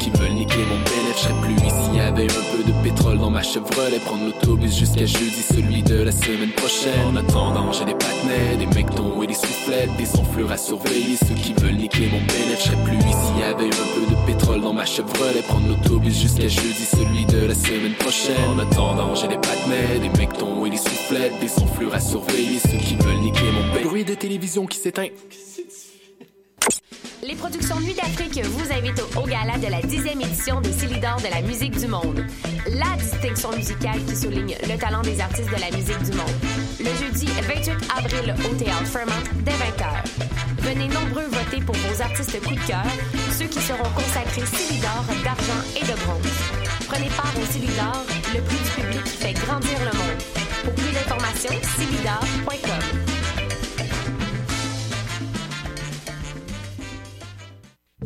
qui veulent niquer mon bénéfice. Je serais plus ici, avait un peu de pétrole dans ma Chevrolet. Prendre l'autobus jusqu'à jeudi, celui de la semaine prochaine. En attendant, j'ai des patinets, des mectons et des soufflettes, des enflures à surveiller. Ceux qui veulent niquer mon bénéfice. Je serais plus ici, avait un peu de pétrole dans ma Chevrolet. Prendre l'autobus jusqu'à jeudi, celui de la semaine prochaine. En attendant, j'ai des patinets, des mectons et des soufflettes, des enflures à surveiller. Ceux qui veulent niquer mon bénéfice. Bruit de télévision qui s'éteint. Les productions Nuit d'Afrique vous invitent au, gala de la 10e édition des Célidors de la musique du monde. La distinction musicale qui souligne le talent des artistes de la musique du monde. Le jeudi 28 avril au Théâtre Fairmont dès 20h. Venez nombreux voter pour vos artistes coup de cœur, ceux qui seront consacrés Célidors d'argent et de bronze. Prenez part au Célidor, le prix du public qui fait grandir le monde. Pour plus d'informations, célidor.com.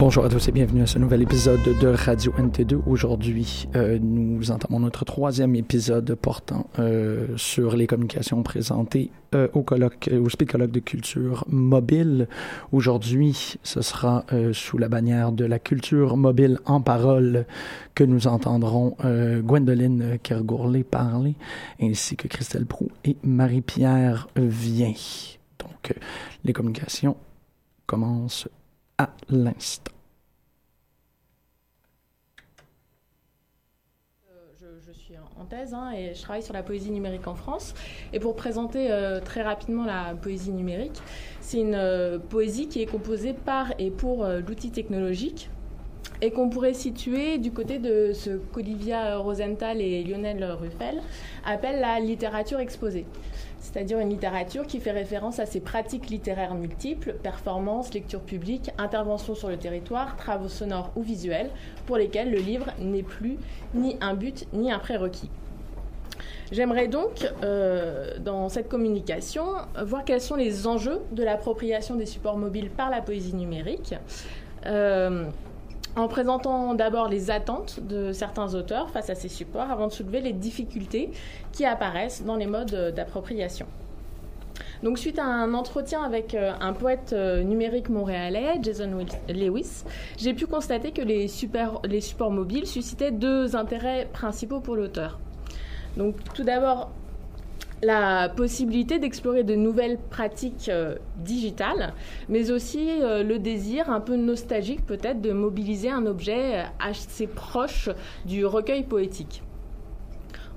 Bonjour à tous et bienvenue à ce nouvel épisode de Radio NT2. Aujourd'hui, euh, nous entamons notre troisième épisode portant euh, sur les communications présentées euh, au colloque, au speed colloque de culture mobile. Aujourd'hui, ce sera sous la bannière de la culture mobile en parole que nous entendrons Gwendoline Kergourlé parler, ainsi que Christelle Prou et Marie-Pierre Vien. Donc, les communications commencent à l'instant. Je, je hein, et je travaille sur la poésie numérique en France. Et pour présenter euh, très rapidement la poésie numérique, c'est une euh, poésie qui est composée par et pour euh, l'outil technologique et qu'on pourrait situer du côté de ce qu'Olivia Rosenthal et Lionel Ruffel appellent la littérature exposée. C'est-à-dire une littérature qui fait référence à ces pratiques littéraires multiples, performances, lecture publique, intervention sur le territoire, travaux sonores ou visuels, pour lesquels le livre n'est plus ni un but ni un prérequis. J'aimerais donc, euh, dans cette communication, voir quels sont les enjeux de l'appropriation des supports mobiles par la poésie numérique. Euh, en présentant d'abord les attentes de certains auteurs face à ces supports avant de soulever les difficultés qui apparaissent dans les modes d'appropriation. Donc, suite à un entretien avec euh, un poète euh, numérique montréalais, Jason Lewis, j'ai pu constater que les, les supports mobiles suscitaient deux intérêts principaux pour l'auteur. Donc, tout d'abord, la possibilité d'explorer de nouvelles pratiques euh, digitales, mais aussi euh, le désir un peu nostalgique peut-être de mobiliser un objet assez proche du recueil poétique.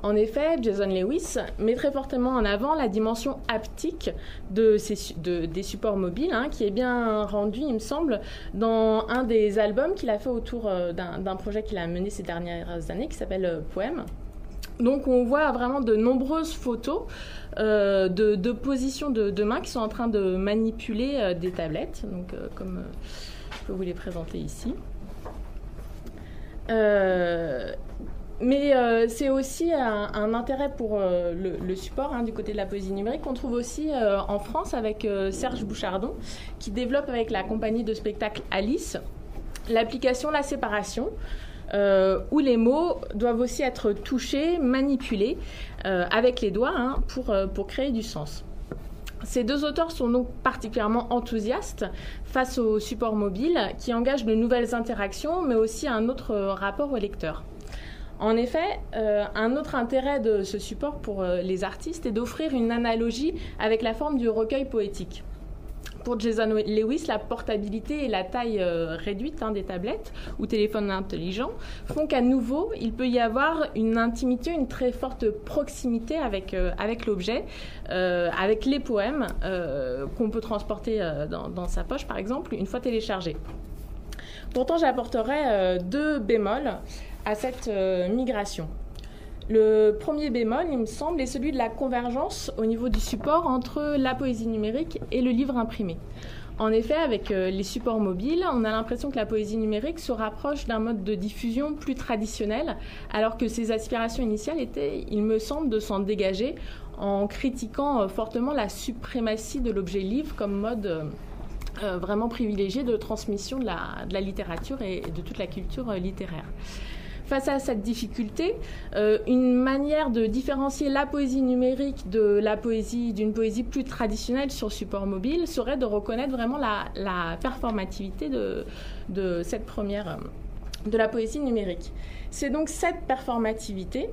En effet, Jason Lewis met très fortement en avant la dimension haptique de des supports mobiles, hein, qui est bien rendue, il me semble, dans un des albums qu'il a fait autour euh, d'un projet qu'il a mené ces dernières années, qui s'appelle euh, Poème. Donc on voit vraiment de nombreuses photos euh, de, positions de, mains qui sont en train de manipuler euh, des tablettes, euh, comme je peux vous les présenter ici. mais c'est aussi un, intérêt pour le, le, support hein, du côté de la poésie numérique qu'on trouve aussi en France avec Serge Bouchardon qui développe avec la compagnie de spectacle Alice l'application La Séparation euh, où les mots doivent aussi être touchés, manipulés euh, avec les doigts hein, pour, euh, pour créer du sens. Ces deux auteurs sont donc particulièrement enthousiastes face au support mobile qui engage de nouvelles interactions, mais aussi un autre rapport au lecteur. En effet, euh, un autre intérêt de ce support pour euh, les artistes est d'offrir une analogie avec la forme du recueil poétique. Pour Jason Lewis, la portabilité et la taille euh, réduite hein, des tablettes ou téléphones intelligents font qu'à nouveau, il peut y avoir une intimité, une très forte proximité avec, euh, avec l'objet, euh, avec les poèmes qu'on peut transporter dans, dans, sa poche, par exemple, une fois téléchargés. Pourtant, j'apporterai deux bémols à cette migration. Le premier bémol, il me semble, est celui de la convergence au niveau du support entre la poésie numérique et le livre imprimé. En effet, avec euh, les supports mobiles, on a l'impression que la poésie numérique se rapproche d'un mode de diffusion plus traditionnel, alors que ses aspirations initiales étaient, il me semble, de s'en dégager en critiquant euh, fortement la suprématie de l'objet livre comme mode euh, vraiment privilégié de transmission de la, littérature et de toute la culture littéraire. Face à cette difficulté, euh, une manière de différencier la poésie numérique de la poésie d'une poésie plus traditionnelle sur support mobile serait de reconnaître vraiment la, performativité de, cette première euh, de la poésie numérique. C'est donc cette performativité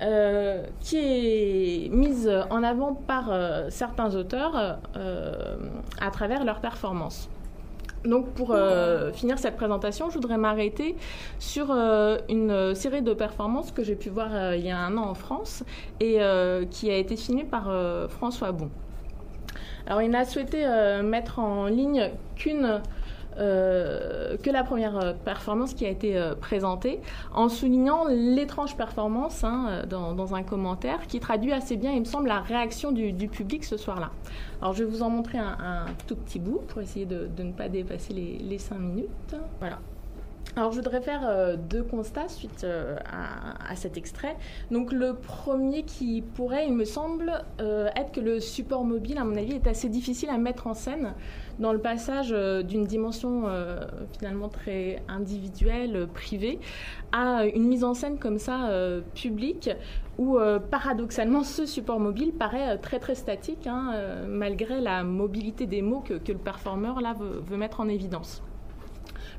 euh, qui est mise en avant par certains auteurs à travers leurs performances. Donc pour euh, finir cette présentation, je voudrais m'arrêter sur euh, une série de performances que j'ai pu voir euh, il y a un an en France et qui a été filmée par François Bon. Alors il n'a souhaité mettre en ligne qu'une euh, que la première euh, performance qui a été euh, présentée, en soulignant l'étrange performance hein, dans, un commentaire qui traduit assez bien, il me semble, la réaction du, public ce soir-là. Alors je vais vous en montrer un, tout petit bout pour essayer de, ne pas dépasser les, les cinq minutes. Voilà. Alors, je voudrais faire euh, deux constats suite euh, à, cet extrait. Donc, le premier qui pourrait, il me semble, euh, être que le support mobile, à mon avis, est assez difficile à mettre en scène dans le passage d'une dimension finalement très individuelle, privée, à une mise en scène comme ça publique, où paradoxalement ce support mobile paraît très très statique, hein, malgré la mobilité des mots que, le performeur là veut mettre en évidence.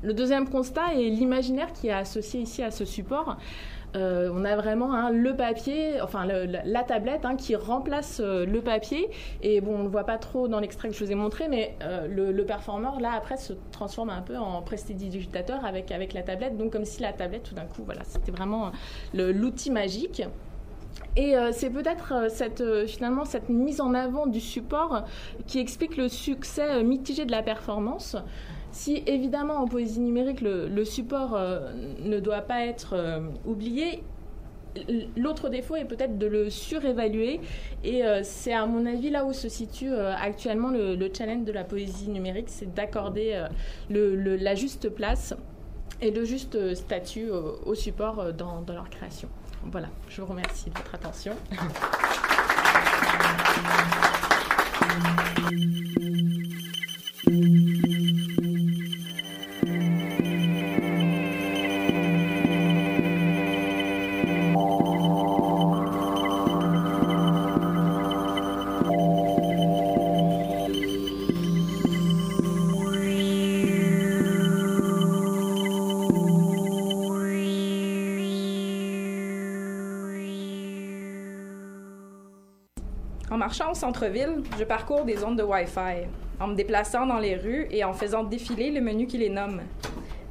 Le deuxième constat est l'imaginaire qui est associé ici à ce support. Euh, on a vraiment hein, le papier, enfin la, tablette hein, qui remplace euh, le papier. Et bon, on ne voit pas trop dans l'extrait que je vous ai montré, mais euh, le, performeur, là, après, se transforme un peu en prestidigitateur avec, avec la tablette. Donc, comme si la tablette, tout d'un coup, voilà, c'était vraiment l'outil magique. Et c'est peut-être cette, finalement cette mise en avant du support qui explique le succès mitigé de la performance. Si évidemment en poésie numérique le, support euh, ne doit pas être euh, oublié, L'autre défaut est peut-être de le surévaluer et euh, c'est à mon avis là où se situe actuellement le, challenge de la poésie numérique, c'est d'accorder la juste place et le juste statut au support dans, dans, leur création. Voilà, je vous remercie de votre attention. marchant au centre-ville, je parcours des zones de Wi-Fi, en me déplaçant dans les rues et en faisant défiler le menu qui les nomme.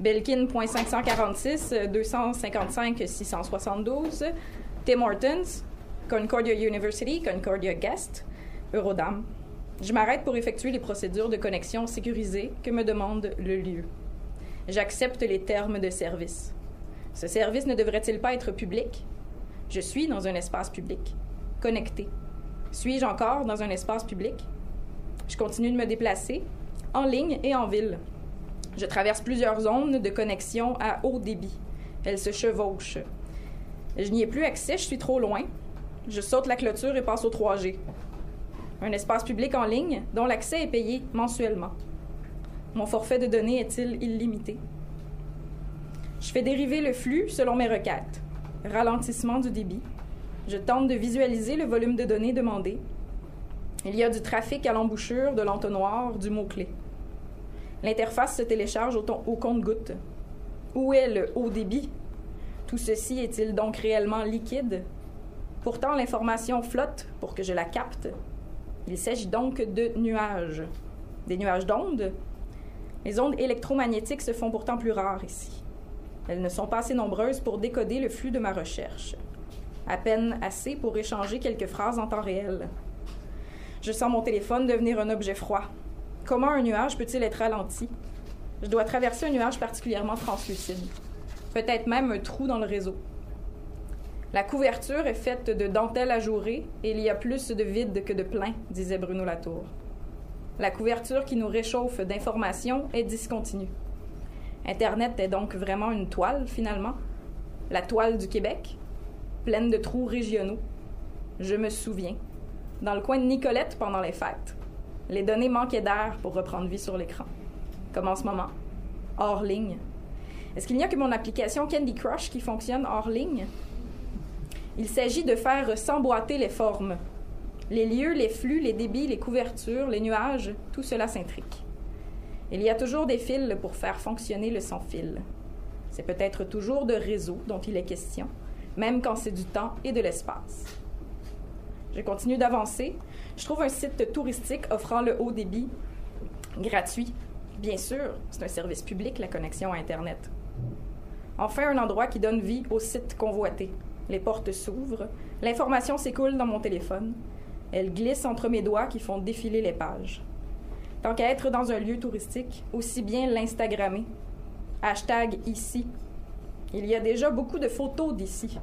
Belkin.546, 255, 672, Tim Hortons, Concordia University, Concordia Guest, Eurodam. Je m'arrête pour effectuer les procédures de connexion sécurisées que me demande le lieu. J'accepte les termes de service. Ce service ne devrait-il pas être public? Je suis dans un espace public, connecté. Suis-je encore dans un espace public? Je continue de me déplacer, en ligne et en ville. Je traverse plusieurs zones de connexion à haut débit. Elles se chevauchent. Je n'y ai plus accès, je suis trop loin. Je saute la clôture et passe au 3G. Un espace public en ligne dont l'accès est payé mensuellement. Mon forfait de données est-il illimité? Je fais dériver le flux selon mes requêtes. Ralentissement du débit, je tente de visualiser le volume de données demandé. Il y a du trafic à l'embouchure de l'entonnoir du mot-clé. L'interface se télécharge au, au compte-goutte. Où est le haut débit? Tout ceci est-il donc réellement liquide? Pourtant, l'information flotte pour que je la capte. Il s'agit donc de nuages. Des nuages d'ondes Les ondes électromagnétiques se font pourtant plus rares ici. Elles ne sont pas assez nombreuses pour décoder le flux de ma recherche. À peine assez pour échanger quelques phrases en temps réel. Je sens mon téléphone devenir un objet froid. Comment un nuage peut-il être ralenti? Je dois traverser un nuage particulièrement translucide. Peut-être même un trou dans le réseau. La couverture est faite de dentelle ajourée et il y a plus de vide que de plein, disait Bruno Latour. La couverture qui nous réchauffe d'informations est discontinue. Internet est donc vraiment une toile, finalement. La toile du Québec, pleine de trous régionaux. Je me souviens. Dans le coin de Nicolette pendant les fêtes. Les données manquaient d'air pour reprendre vie sur l'écran. Comme en ce moment. Hors ligne. Est-ce qu'il n'y a que mon application Candy Crush qui fonctionne hors ligne? Il s'agit de faire s'emboîter les formes. Les lieux, les flux, les débits, les couvertures, les nuages, tout cela s'intrique. Il y a toujours des fils pour faire fonctionner le sans-fil. C'est peut-être toujours de réseau dont il est question, même quand c'est du temps et de l'espace. Je continue d'avancer. Je trouve un site touristique offrant le haut débit gratuit. Bien sûr, c'est un service public, la connexion à Internet. Enfin, un endroit qui donne vie au site convoité. Les portes s'ouvrent, l'information s'écoule dans mon téléphone. Elle glisse entre mes doigts qui font défiler les pages. Tant qu'à être dans un lieu touristique, aussi bien l'Instagrammer. Hashtag ici. Il y a déjà beaucoup de photos d'ici.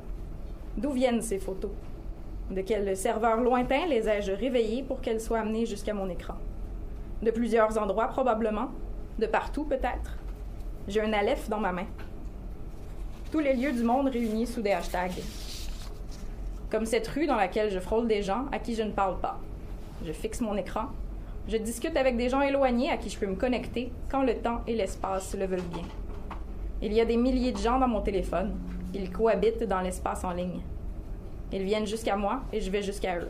D'où viennent ces photos? De quel serveur lointain les ai-je réveillées pour qu'elles soient amenées jusqu'à mon écran? De plusieurs endroits probablement, de partout peut-être. J'ai un aleph dans ma main. Tous les lieux du monde réunis sous des hashtags. Comme cette rue dans laquelle je frôle des gens à qui je ne parle pas. Je fixe mon écran, je discute avec des gens éloignés à qui je peux me connecter quand le temps et l'espace le veulent bien. Il y a des milliers de gens dans mon téléphone. Ils cohabitent dans l'espace en ligne. Ils viennent jusqu'à moi et je vais jusqu'à eux.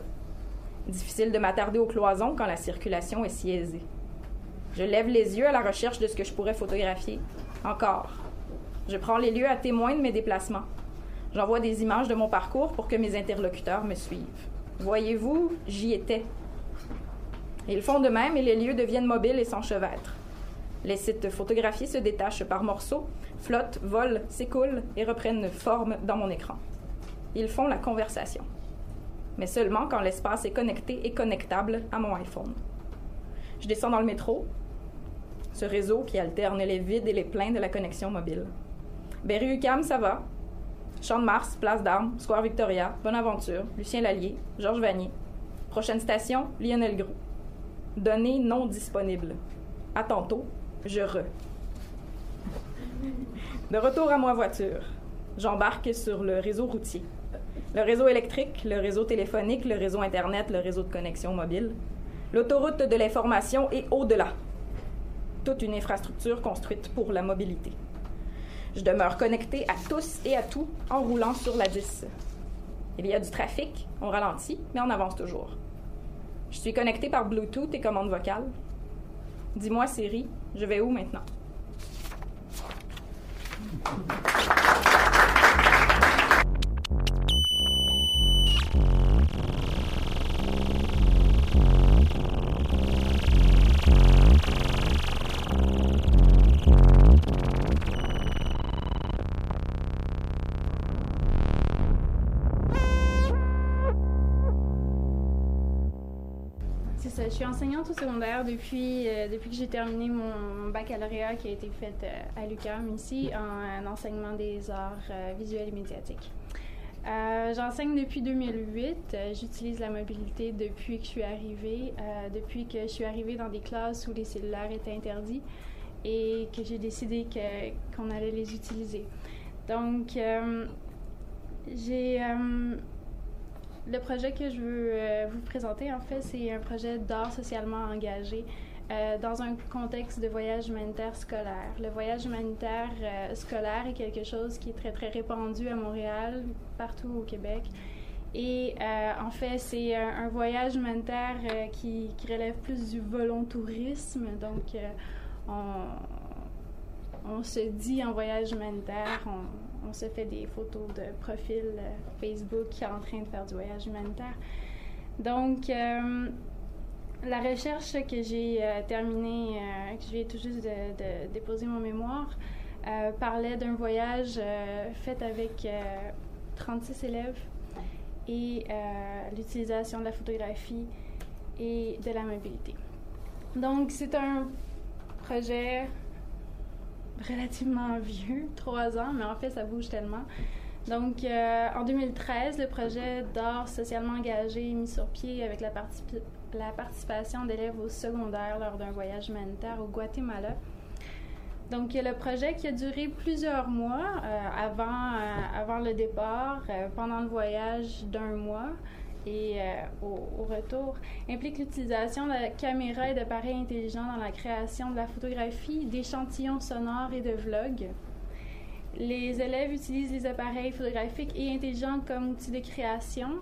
Difficile de m'attarder aux cloisons quand la circulation est si aisée. Je lève les yeux à la recherche de ce que je pourrais photographier. Encore. Je prends les lieux à témoin de mes déplacements. J'envoie des images de mon parcours pour que mes interlocuteurs me suivent. Voyez-vous, j'y étais. Ils font de même et les lieux deviennent mobiles et s'enchevêtrent. Les sites photographiés se détachent par morceaux, flottent, volent, s'écoulent et reprennent forme dans mon écran. Ils font la conversation. Mais seulement quand l'espace est connecté et connectable à mon iPhone. Je descends dans le métro, ce réseau qui alterne les vides et les pleins de la connexion mobile. Berry-UQAM, ça va? Champ de Mars, Place d'Armes, Square Victoria, Bonaventure, Lucien Lallier, Georges Vanier. Prochaine station, Lionel Gros. Données non disponibles. À tantôt, je re. De retour à ma voiture, j'embarque sur le réseau routier. Le réseau électrique, le réseau téléphonique, le réseau Internet, le réseau de connexion mobile. L'autoroute de l'information et au-delà. Toute une infrastructure construite pour la mobilité. Je demeure connecté à tous et à tout en roulant sur la 10. Il y a du trafic, on ralentit, mais on avance toujours. Je suis connecté par Bluetooth et commande vocale. Dis-moi, Siri, je vais où maintenant? Suis enseignante au secondaire depuis, euh, depuis que j'ai terminé mon baccalauréat qui a été fait euh, à l'UQAM ici en, en enseignement des arts euh, visuels et médiatiques. J'enseigne depuis 2008. Euh, J'utilise la mobilité depuis que je suis arrivée, depuis que je suis arrivée dans des classes où les cellulaires étaient interdits et que j'ai décidé qu'on allait les utiliser. Donc, j'ai le projet que je veux euh, vous présenter, en fait, c'est un projet d'art socialement engagé euh, dans un contexte de voyage humanitaire scolaire. Le voyage humanitaire euh, scolaire est quelque chose qui est très, très répandu à Montréal, partout au Québec. Et en fait, c'est un, voyage humanitaire qui, relève plus du volontourisme. Donc, on, se dit en voyage humanitaire, on se fait des photos de profil euh, Facebook en train de faire du voyage humanitaire. Donc, euh, la recherche que j'ai terminée, que je viens tout juste de, déposer mon mémoire, parlait d'un voyage fait avec 36 élèves et l'utilisation de la photographie et de la mobilité. Donc, c'est un projet relativement vieux, trois ans, mais en fait, ça bouge tellement. Donc, euh, en 2013, le projet d'art socialement engagé mis sur pied avec la, la participation d'élèves au secondaire lors d'un voyage humanitaire au Guatemala. Donc, le projet qui a duré plusieurs mois euh, avant, euh, avant le départ, pendant le voyage d'un mois et au, au, retour, implique l'utilisation de la caméra et d'appareils intelligents dans la création de la photographie, d'échantillons sonores et de vlogs. Les élèves utilisent les appareils photographiques et intelligents comme outil de création,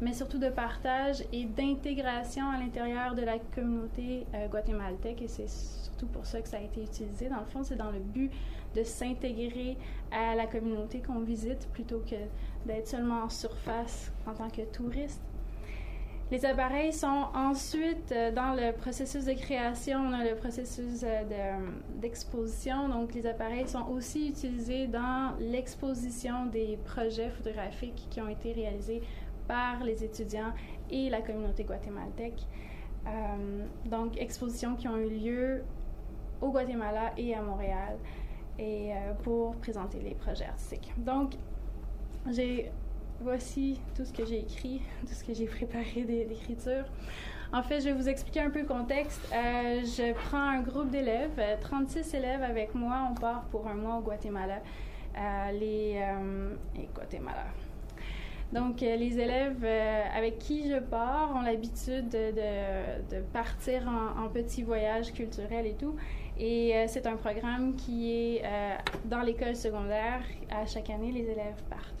mais surtout de partage et d'intégration à l'intérieur de la communauté euh, guatémaltèque. Et c'est surtout pour ça que ça a été utilisé. Dans le fond, c'est dans le but de s'intégrer à la communauté qu'on visite plutôt que d'être seulement en surface en tant que touriste. Les appareils sont ensuite euh, dans le processus de création, on le processus euh, euh, d'exposition. Donc, les appareils sont aussi utilisés dans l'exposition des projets photographiques qui ont été réalisés par les étudiants et la communauté guatémaltèque. donc, expositions qui ont eu lieu au Guatemala et à Montréal et pour présenter les projets artistiques. Donc, j'ai voici tout ce que j'ai écrit, tout ce que j'ai préparé d'écriture. En fait, je vais vous expliquer un peu le contexte. Euh, je prends un groupe d'élèves, 36 euh, élèves avec moi. On part pour un mois au Guatemala. Euh, les Guatemala. Donc, les élèves avec qui je pars ont l'habitude de, partir en, en petits voyages culturels et tout. Et c'est un programme qui est dans l'école secondaire. À chaque année, les élèves partent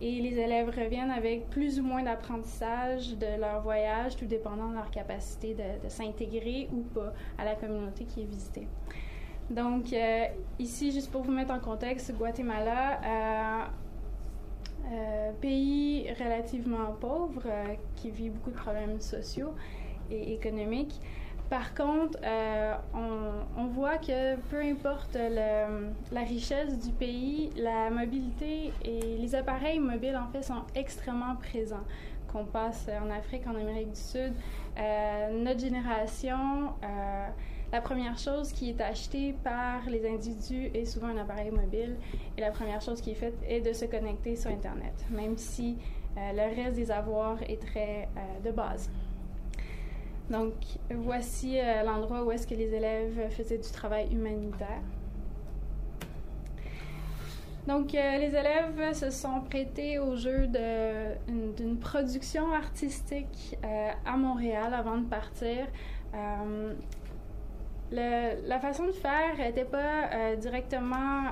et les élèves reviennent avec plus ou moins d'apprentissage de leur voyage, tout dépendant de leur capacité de, s'intégrer ou pas à la communauté qui est visitée. Donc, euh, ici, juste pour vous mettre en contexte, Guatemala, euh, euh, pays relativement pauvre, qui vit beaucoup de problèmes sociaux et économiques. Par contre, euh, on, voit que peu importe la richesse du pays, la mobilité et les appareils mobiles, en fait, sont extrêmement présents. Qu'on passe en Afrique, en Amérique du Sud, euh, notre génération, euh, la première chose qui est achetée par les individus est souvent un appareil mobile et la première chose qui est faite est de se connecter sur Internet, même si le reste des avoirs est très de base. Donc, voici euh, l'endroit où est-ce que les élèves faisaient du travail humanitaire. Donc, euh, les élèves se sont prêtés au jeu d'une production artistique euh, à Montréal avant de partir. la façon de faire n'était pas directement.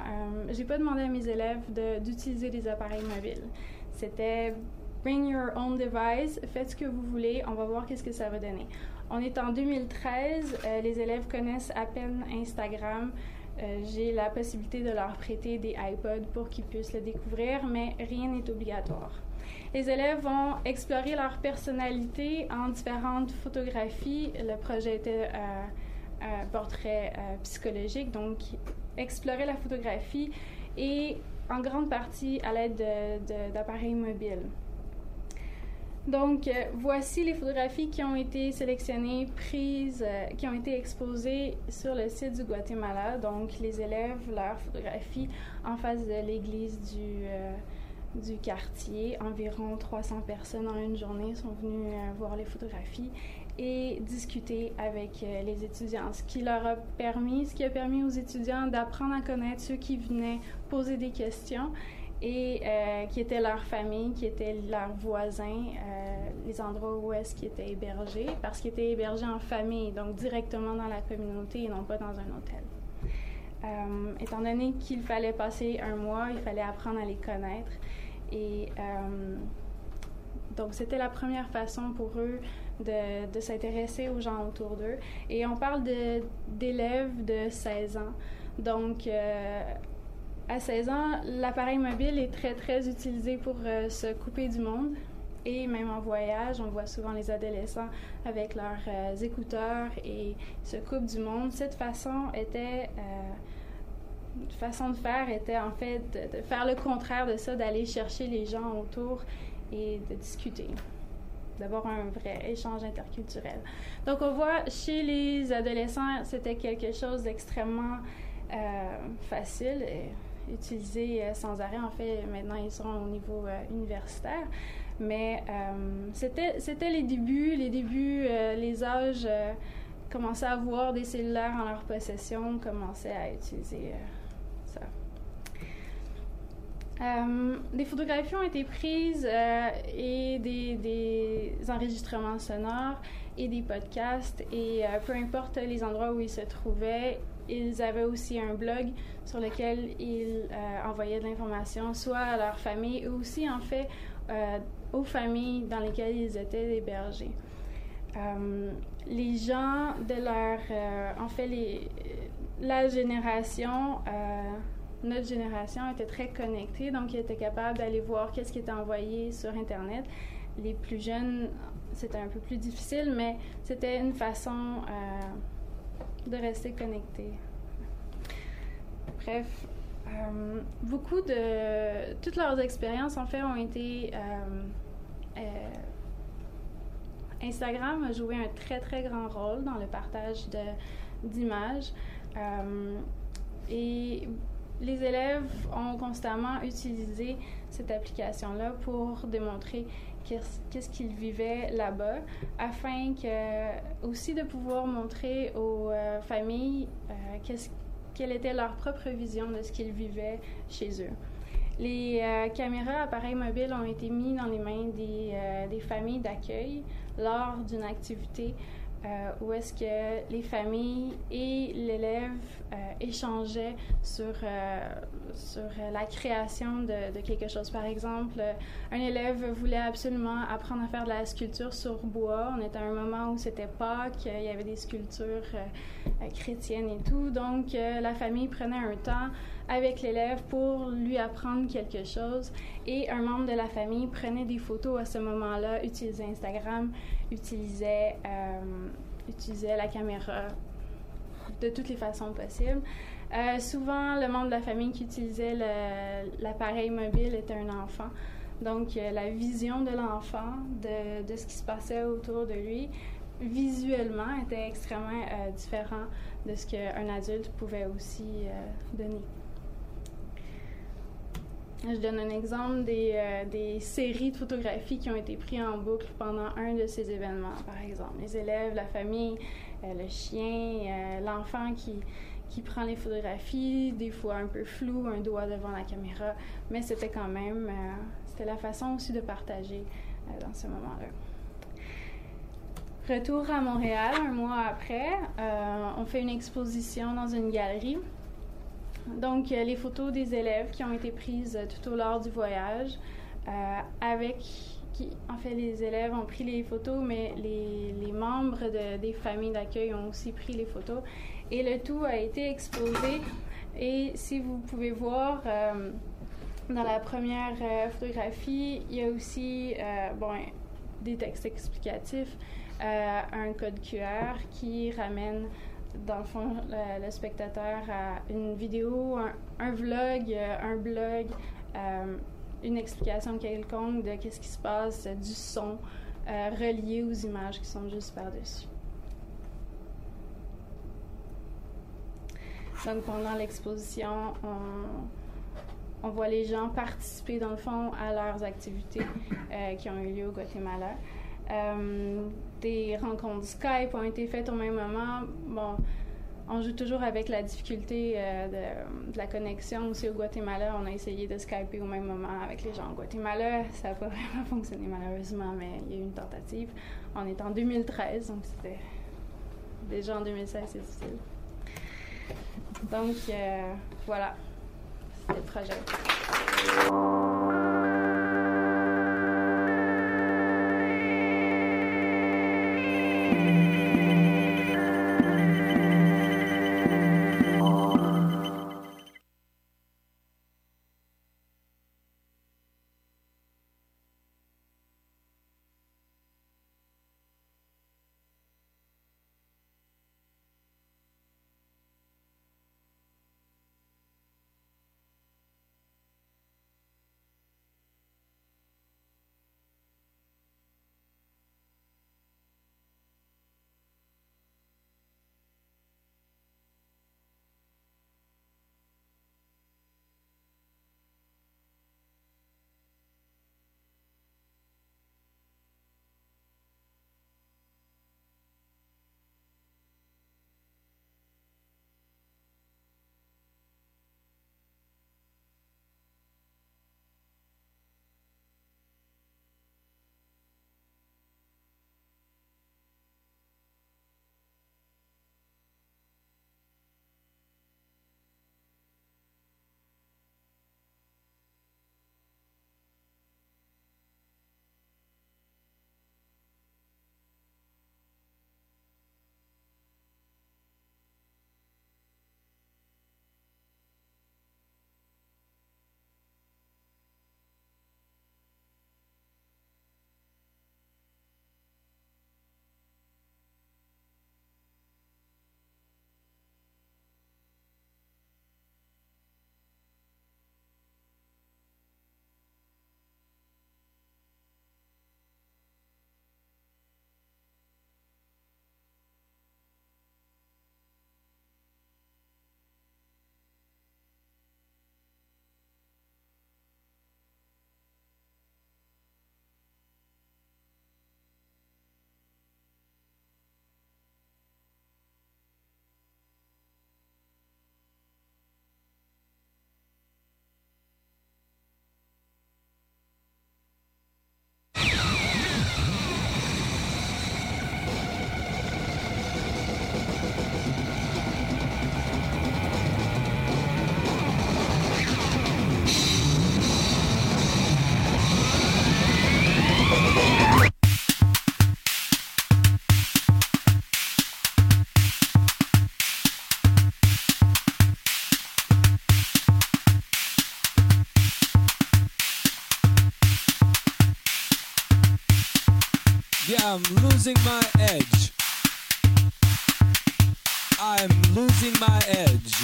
J'ai pas demandé à mes élèves d'utiliser des appareils mobiles. C'était Bring your own device, faites ce que vous voulez, on va voir qu'est-ce que ça va donner. On est en 2013, euh, les élèves connaissent à peine Instagram. Euh, j'ai la possibilité de leur prêter des iPods pour qu'ils puissent le découvrir, mais rien n'est obligatoire. Les élèves vont explorer leur personnalité en différentes photographies. Le projet était euh, un portrait psychologique, donc explorer la photographie et en grande partie à l'aide d'appareils mobiles. Donc, euh, voici les photographies qui ont été sélectionnées, prises, euh, qui ont été exposées sur le site du Guatemala. Donc, les élèves, leurs photographies en face de l'église du, euh, du quartier. Environ 300 personnes en une journée sont venues voir les photographies et discuter avec les étudiants, ce qui leur a permis, ce qui a permis aux étudiants d'apprendre à connaître ceux qui venaient poser des questions et euh, qui étaient leur famille, qui étaient leurs voisins, euh, les endroits où est-ce qu'ils étaient hébergés, parce qu'ils étaient hébergés en famille, donc directement dans la communauté et non pas dans un hôtel. Euh, étant donné qu'il fallait passer un mois, il fallait apprendre à les connaître. Et donc, c'était la première façon pour eux de, de s'intéresser aux gens autour d'eux. Et on parle d'élèves de, 16 ans. Donc, à 16 ans, l'appareil mobile est très, très utilisé pour euh, se couper du monde. et même en voyage, on voit souvent les adolescents avec leurs euh, écouteurs et se coupent du monde. Cette façon était façon de faire était en fait de, faire le contraire de ça, d'aller chercher les gens autour et de discuter, d'avoir un vrai échange interculturel. Donc on voit chez les adolescents, c'était quelque chose d'extrêmement euh, facile utilisé euh, sans arrêt. En fait, maintenant ils sont au niveau euh, universitaire. Mais c'était, c'était les débuts, les débuts, les âges commençaient à avoir des cellulaires en leur possession, commençaient à utiliser euh, des photographies ont été prises euh, et des, des, enregistrements sonores et des podcasts et euh, peu importe les endroits où ils se trouvaient, ils avaient aussi un blog sur lequel ils envoyaient de l'information soit à leur famille ou aussi en fait aux familles dans lesquelles ils étaient hébergés. les gens de leur, en fait les, la génération notre génération était très connectée, donc ils étaient capables d'aller voir qu'est-ce qui était envoyé sur Internet. Les plus jeunes, c'était un peu plus difficile, mais c'était une façon euh, de rester connecté. Bref, euh, beaucoup de... Toutes leurs expériences, en fait, ont été... Euh, Instagram a joué un très, très grand rôle dans le partage d'images. et les élèves ont constamment utilisé cette application-là pour démontrer qu'est-ce qu'ils vivaient là-bas, afin que aussi de pouvoir montrer aux euh, familles euh, quelle était leur propre vision de ce qu'ils vivaient chez eux. Les euh, caméras appareils mobiles ont été mis dans les mains des, des familles d'accueil lors d'une activité euh, où est-ce que les familles et l'élève euh, échangeaient sur, euh, sur la création de, quelque chose. Par exemple, un élève voulait absolument apprendre à faire de la sculpture sur bois. On était à un moment où c'était Pâques, il y avait des sculptures chrétiennes et tout. Donc, la famille prenait un temps avec l'élève pour lui apprendre quelque chose et un membre de la famille prenait des photos à ce moment-là, utilisait Instagram, utilisait, euh, utilisait la caméra de toutes les façons possibles. Euh, souvent, le membre de la famille qui utilisait l'appareil mobile était un enfant. Donc, euh, la vision de l'enfant, de, de, ce qui se passait autour de lui, visuellement, était extrêmement différent de ce qu'un adulte pouvait aussi donner. Je donne un exemple des, euh, des, séries de photographies qui ont été prises en boucle pendant un de ces événements, par exemple. Les élèves, la famille, euh, le chien, euh, l'enfant qui, qui prend les photographies, des fois un peu flou, un doigt devant la caméra, mais c'était quand même, c'était la façon aussi de partager dans ce moment-là. Retour à Montréal, un mois après, on fait une exposition dans une galerie donc, euh, les photos des élèves qui ont été prises euh, tout au long du voyage, euh, avec qui, en fait, les élèves ont pris les photos, mais les, membres de, des familles d'accueil ont aussi pris les photos. Et le tout a été exposé. Et si vous pouvez voir, dans la première photographie, il y a aussi bon, des textes explicatifs, un code QR qui ramène dans le fond, le, spectateur a une vidéo, un, vlog, euh, un blog, euh, une explication quelconque de qu'est-ce qui se passe, du son euh, relié aux images qui sont juste par-dessus. Donc, pendant l'exposition, on, on, voit les gens participer, dans le fond, à leurs activités qui ont eu lieu au Guatemala. Euh, des rencontres Skype ont été faites au même moment. Bon, on joue toujours avec la difficulté euh, de, la connexion. Aussi au Guatemala, on a essayé de Skyper au même moment avec les gens au Guatemala. Ça n'a pas vraiment fonctionné malheureusement, mais il y a eu une tentative. On est en 2013, donc c'était déjà en 2016, c'est difficile. Donc euh, voilà, c'était le projet. Am losing my edge. I'm losing my edge.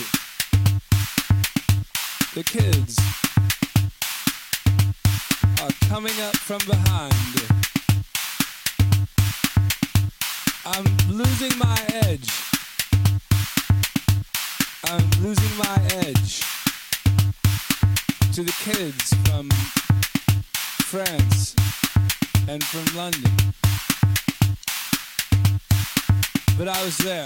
The kids are coming up from behind. I'm losing my edge. I'm losing my edge to the kids from France and from London. But I was there.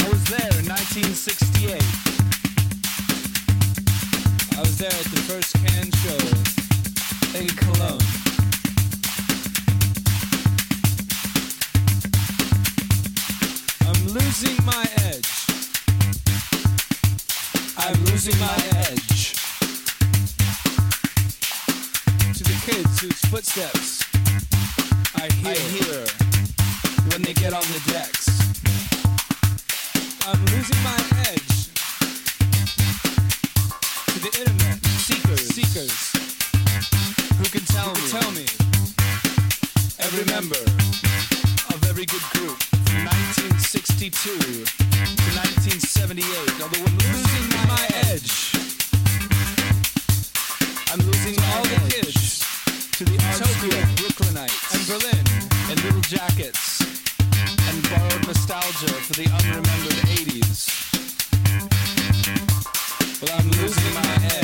I was there in 1968. I was there at the first can show in Cologne. I'm losing my edge. I'm losing my edge to the kids whose footsteps I hear, I hear. When they get on the decks. I'm losing my edge. To the internet. Seekers. Seekers. Who can tell who me? tell me? Every member of every good group. From 1962 to 1978. Although I'm losing my edge. I'm losing all the kids to the Tokyo, Brooklynites, and Berlin in little jackets and borrowed nostalgia for the unremembered 80s. Well, I'm losing my edge.